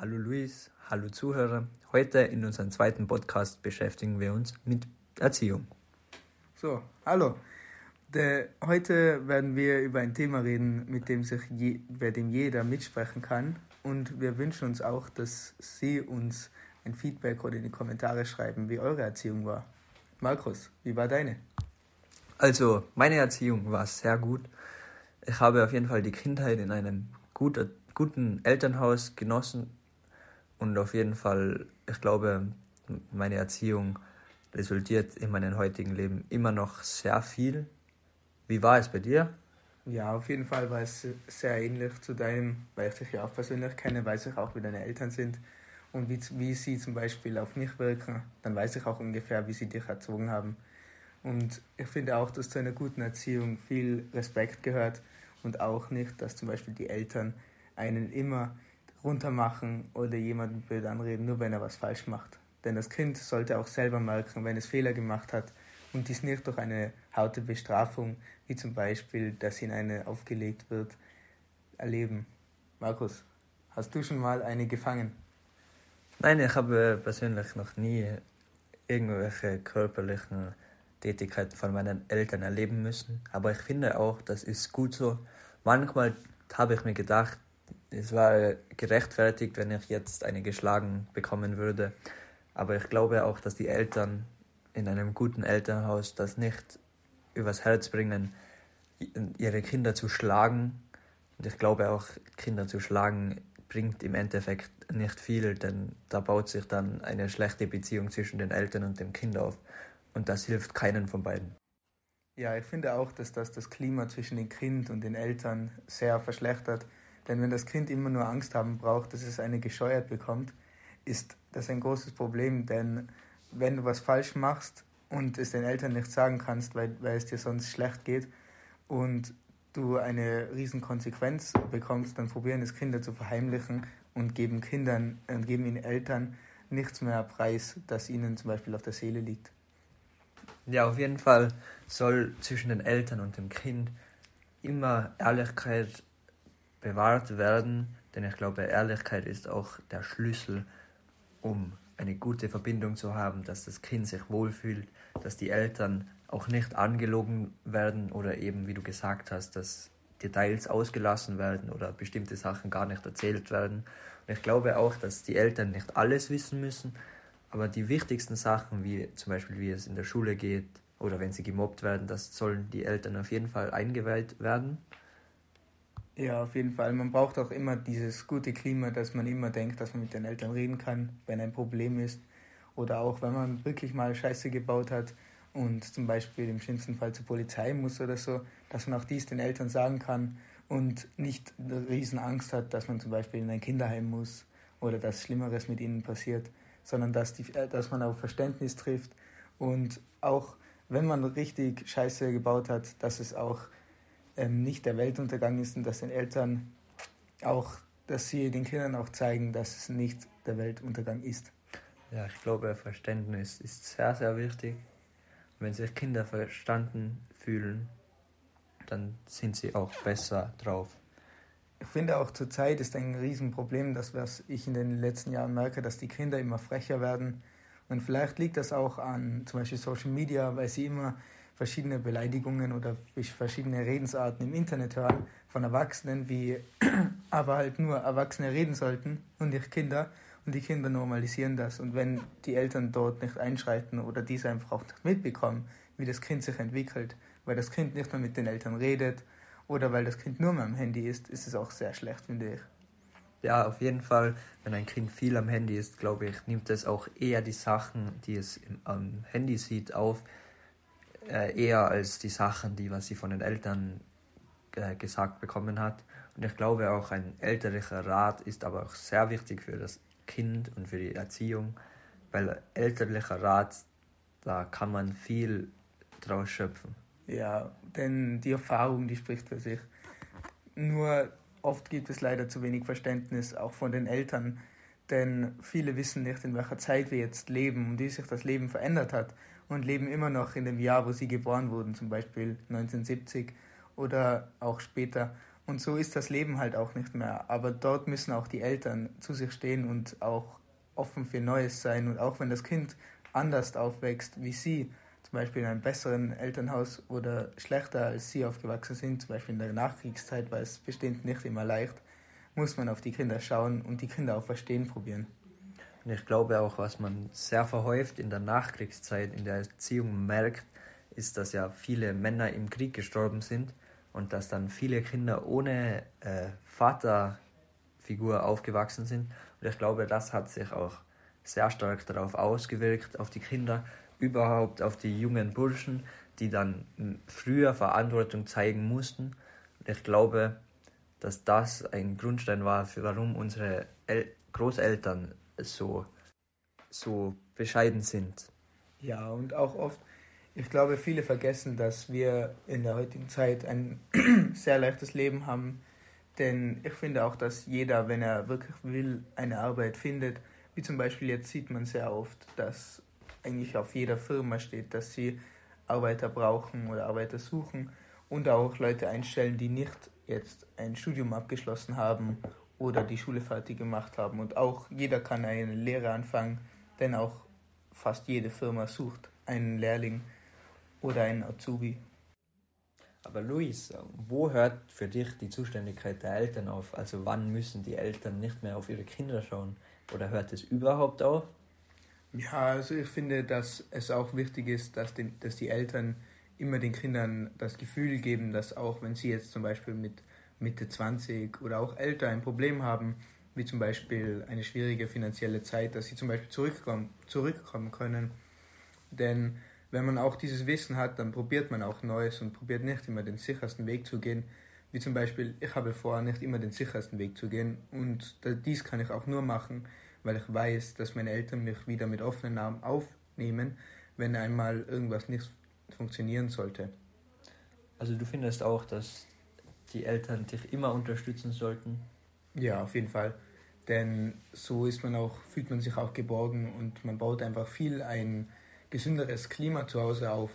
Hallo Luis, hallo Zuhörer. Heute in unserem zweiten Podcast beschäftigen wir uns mit Erziehung. So, hallo. De, heute werden wir über ein Thema reden, mit dem sich je, bei dem jeder mitsprechen kann. Und wir wünschen uns auch, dass Sie uns ein Feedback oder in die Kommentare schreiben, wie eure Erziehung war. Markus, wie war deine? Also, meine Erziehung war sehr gut. Ich habe auf jeden Fall die Kindheit in einem guten, guten Elternhaus genossen und auf jeden Fall, ich glaube, meine Erziehung resultiert in meinem heutigen Leben immer noch sehr viel. Wie war es bei dir? Ja, auf jeden Fall war es sehr ähnlich zu deinem, weil ich dich ja auch persönlich kenne, weiß ich auch, wie deine Eltern sind und wie, wie sie zum Beispiel auf mich wirken. Dann weiß ich auch ungefähr, wie sie dich erzogen haben. Und ich finde auch, dass zu einer guten Erziehung viel Respekt gehört und auch nicht, dass zum Beispiel die Eltern einen immer runtermachen oder jemanden blöd anreden, nur wenn er was falsch macht. Denn das Kind sollte auch selber merken, wenn es Fehler gemacht hat und dies nicht durch eine harte Bestrafung, wie zum Beispiel, dass ihnen eine aufgelegt wird, erleben. Markus, hast du schon mal eine gefangen? Nein, ich habe persönlich noch nie irgendwelche körperlichen Tätigkeiten von meinen Eltern erleben müssen. Aber ich finde auch, das ist gut so. Manchmal habe ich mir gedacht, es war gerechtfertigt, wenn ich jetzt eine geschlagen bekommen würde. Aber ich glaube auch, dass die Eltern in einem guten Elternhaus das nicht übers Herz bringen, ihre Kinder zu schlagen. Und ich glaube auch, Kinder zu schlagen bringt im Endeffekt nicht viel, denn da baut sich dann eine schlechte Beziehung zwischen den Eltern und dem Kind auf. Und das hilft keinen von beiden. Ja, ich finde auch, dass das das Klima zwischen dem Kind und den Eltern sehr verschlechtert. Denn wenn das Kind immer nur Angst haben braucht, dass es eine gescheuert bekommt, ist das ein großes Problem. Denn wenn du was falsch machst und es den Eltern nicht sagen kannst, weil, weil es dir sonst schlecht geht und du eine riesen Konsequenz bekommst, dann probieren es Kinder zu verheimlichen und geben Kindern und geben ihnen Eltern nichts mehr preis, das ihnen zum Beispiel auf der Seele liegt. Ja, auf jeden Fall soll zwischen den Eltern und dem Kind immer Ehrlichkeit bewahrt werden, denn ich glaube, Ehrlichkeit ist auch der Schlüssel, um eine gute Verbindung zu haben, dass das Kind sich wohlfühlt, dass die Eltern auch nicht angelogen werden oder eben, wie du gesagt hast, dass Details ausgelassen werden oder bestimmte Sachen gar nicht erzählt werden. Und ich glaube auch, dass die Eltern nicht alles wissen müssen, aber die wichtigsten Sachen, wie zum Beispiel wie es in der Schule geht oder wenn sie gemobbt werden, das sollen die Eltern auf jeden Fall eingeweiht werden. Ja, auf jeden Fall. Man braucht auch immer dieses gute Klima, dass man immer denkt, dass man mit den Eltern reden kann, wenn ein Problem ist. Oder auch, wenn man wirklich mal Scheiße gebaut hat und zum Beispiel im schlimmsten Fall zur Polizei muss oder so, dass man auch dies den Eltern sagen kann und nicht riesen Angst hat, dass man zum Beispiel in ein Kinderheim muss oder dass Schlimmeres mit ihnen passiert sondern dass, die, äh, dass man auf Verständnis trifft und auch wenn man richtig Scheiße gebaut hat, dass es auch ähm, nicht der Weltuntergang ist und dass den Eltern auch, dass sie den Kindern auch zeigen, dass es nicht der Weltuntergang ist. Ja, ich glaube, Verständnis ist sehr, sehr wichtig. Wenn sich Kinder verstanden fühlen, dann sind sie auch besser drauf ich finde auch zurzeit ist ein Riesenproblem, dass was ich in den letzten Jahren merke, dass die Kinder immer frecher werden. Und vielleicht liegt das auch an zum Beispiel Social Media, weil sie immer verschiedene Beleidigungen oder verschiedene Redensarten im Internet hören von Erwachsenen, wie aber halt nur Erwachsene reden sollten und nicht Kinder. Und die Kinder normalisieren das. Und wenn die Eltern dort nicht einschreiten oder diese einfach auch nicht mitbekommen, wie das Kind sich entwickelt, weil das Kind nicht mehr mit den Eltern redet oder weil das Kind nur mehr am Handy ist, ist es auch sehr schlecht, finde ich. Ja, auf jeden Fall, wenn ein Kind viel am Handy ist, glaube ich, nimmt es auch eher die Sachen, die es am Handy sieht, auf, äh, eher als die Sachen, die was sie von den Eltern äh, gesagt bekommen hat. Und ich glaube auch ein elterlicher Rat ist aber auch sehr wichtig für das Kind und für die Erziehung, weil elterlicher Rat, da kann man viel draus schöpfen. Ja, denn die Erfahrung, die spricht für sich. Nur oft gibt es leider zu wenig Verständnis, auch von den Eltern, denn viele wissen nicht, in welcher Zeit wir jetzt leben und wie sich das Leben verändert hat und leben immer noch in dem Jahr, wo sie geboren wurden, zum Beispiel 1970 oder auch später. Und so ist das Leben halt auch nicht mehr. Aber dort müssen auch die Eltern zu sich stehen und auch offen für Neues sein. Und auch wenn das Kind anders aufwächst wie sie, zum Beispiel in einem besseren Elternhaus oder schlechter als sie aufgewachsen sind, zum Beispiel in der Nachkriegszeit, war es bestimmt nicht immer leicht, muss man auf die Kinder schauen und die Kinder auch verstehen probieren. Und ich glaube auch, was man sehr verhäuft in der Nachkriegszeit in der Erziehung merkt, ist, dass ja viele Männer im Krieg gestorben sind und dass dann viele Kinder ohne äh, Vaterfigur aufgewachsen sind. Und ich glaube, das hat sich auch sehr stark darauf ausgewirkt, auf die Kinder, überhaupt auf die jungen Burschen, die dann früher Verantwortung zeigen mussten. Und ich glaube, dass das ein Grundstein war, für warum unsere El Großeltern so, so bescheiden sind. Ja, und auch oft, ich glaube, viele vergessen, dass wir in der heutigen Zeit ein sehr leichtes Leben haben. Denn ich finde auch, dass jeder, wenn er wirklich will, eine Arbeit findet. Wie zum Beispiel jetzt sieht man sehr oft, dass eigentlich auf jeder Firma steht, dass sie Arbeiter brauchen oder Arbeiter suchen und auch Leute einstellen, die nicht jetzt ein Studium abgeschlossen haben oder die Schule fertig gemacht haben. Und auch jeder kann eine Lehre anfangen, denn auch fast jede Firma sucht einen Lehrling oder einen Azubi. Aber Luis, wo hört für dich die Zuständigkeit der Eltern auf? Also wann müssen die Eltern nicht mehr auf ihre Kinder schauen? Oder hört es überhaupt auf? Ja, also ich finde, dass es auch wichtig ist, dass, die, dass die Eltern immer den Kindern das Gefühl geben, dass auch wenn sie jetzt zum Beispiel mit Mitte 20 oder auch älter ein Problem haben, wie zum Beispiel eine schwierige finanzielle Zeit, dass sie zum Beispiel zurückkommen, zurückkommen können. Denn wenn man auch dieses Wissen hat, dann probiert man auch Neues und probiert nicht immer den sichersten Weg zu gehen. Wie zum Beispiel, ich habe vor, nicht immer den sichersten Weg zu gehen. Und dies kann ich auch nur machen, weil ich weiß, dass meine Eltern mich wieder mit offenen Armen aufnehmen, wenn einmal irgendwas nicht funktionieren sollte. Also du findest auch, dass die Eltern dich immer unterstützen sollten? Ja, auf jeden Fall. Denn so ist man auch, fühlt man sich auch geborgen und man baut einfach viel ein gesünderes Klima zu Hause auf.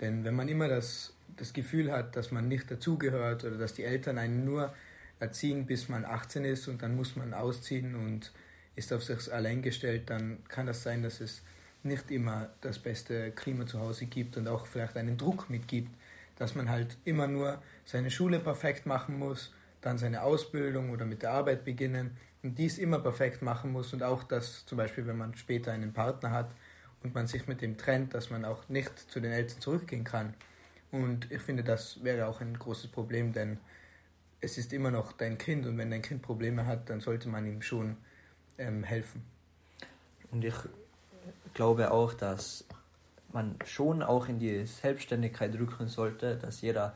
Denn wenn man immer das, das Gefühl hat, dass man nicht dazugehört oder dass die Eltern einen nur erziehen, bis man 18 ist und dann muss man ausziehen und ist auf sich allein gestellt, dann kann das sein, dass es nicht immer das beste Klima zu Hause gibt und auch vielleicht einen Druck mitgibt, dass man halt immer nur seine Schule perfekt machen muss, dann seine Ausbildung oder mit der Arbeit beginnen und dies immer perfekt machen muss und auch, dass zum Beispiel, wenn man später einen Partner hat und man sich mit dem trennt, dass man auch nicht zu den Eltern zurückgehen kann. Und ich finde, das wäre auch ein großes Problem, denn es ist immer noch dein Kind und wenn dein Kind Probleme hat, dann sollte man ihm schon ähm, helfen. Und ich glaube auch, dass man schon auch in die Selbstständigkeit rücken sollte, dass jeder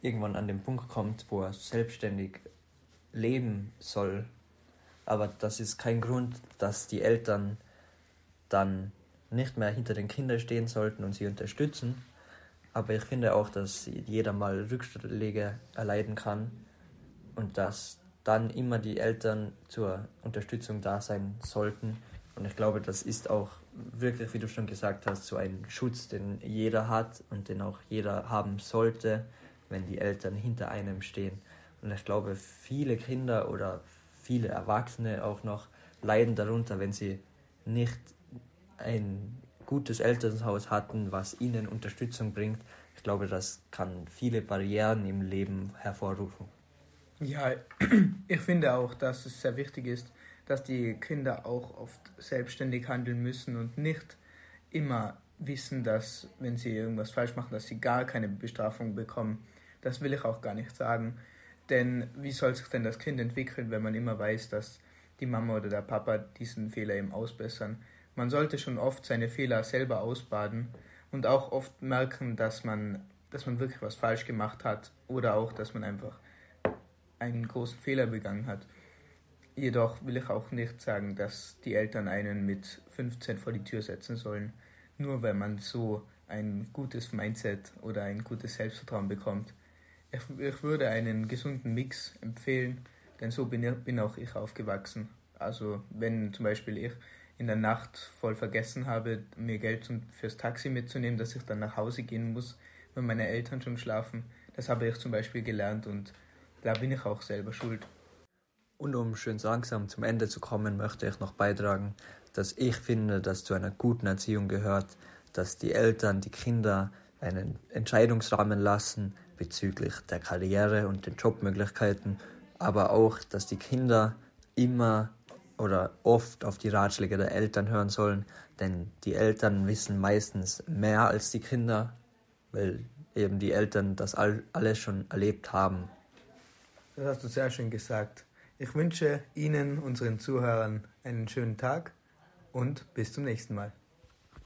irgendwann an den Punkt kommt, wo er selbstständig leben soll. Aber das ist kein Grund, dass die Eltern dann nicht mehr hinter den Kindern stehen sollten und sie unterstützen. Aber ich finde auch, dass jeder mal Rückschläge erleiden kann und dass dann immer die Eltern zur Unterstützung da sein sollten. Und ich glaube, das ist auch wirklich, wie du schon gesagt hast, so ein Schutz, den jeder hat und den auch jeder haben sollte, wenn die Eltern hinter einem stehen. Und ich glaube, viele Kinder oder viele Erwachsene auch noch leiden darunter, wenn sie nicht ein gutes Elternhaus hatten, was ihnen Unterstützung bringt. Ich glaube, das kann viele Barrieren im Leben hervorrufen. Ja, ich finde auch, dass es sehr wichtig ist, dass die Kinder auch oft selbstständig handeln müssen und nicht immer wissen, dass wenn sie irgendwas falsch machen, dass sie gar keine Bestrafung bekommen. Das will ich auch gar nicht sagen. Denn wie soll sich denn das Kind entwickeln, wenn man immer weiß, dass die Mama oder der Papa diesen Fehler eben ausbessern? Man sollte schon oft seine Fehler selber ausbaden und auch oft merken, dass man, dass man wirklich was falsch gemacht hat oder auch, dass man einfach einen großen Fehler begangen hat. Jedoch will ich auch nicht sagen, dass die Eltern einen mit 15 vor die Tür setzen sollen, nur weil man so ein gutes Mindset oder ein gutes Selbstvertrauen bekommt. Ich, ich würde einen gesunden Mix empfehlen, denn so bin, bin auch ich aufgewachsen. Also wenn zum Beispiel ich in der Nacht voll vergessen habe, mir Geld fürs Taxi mitzunehmen, dass ich dann nach Hause gehen muss, wenn meine Eltern schon schlafen, das habe ich zum Beispiel gelernt und da bin ich auch selber schuld. Und um schön langsam zum Ende zu kommen, möchte ich noch beitragen, dass ich finde, dass zu einer guten Erziehung gehört, dass die Eltern die Kinder einen Entscheidungsrahmen lassen bezüglich der Karriere und den Jobmöglichkeiten, aber auch, dass die Kinder immer oder oft auf die Ratschläge der Eltern hören sollen, denn die Eltern wissen meistens mehr als die Kinder, weil eben die Eltern das all, alles schon erlebt haben. Das hast du sehr schön gesagt. Ich wünsche Ihnen, unseren Zuhörern, einen schönen Tag und bis zum nächsten Mal.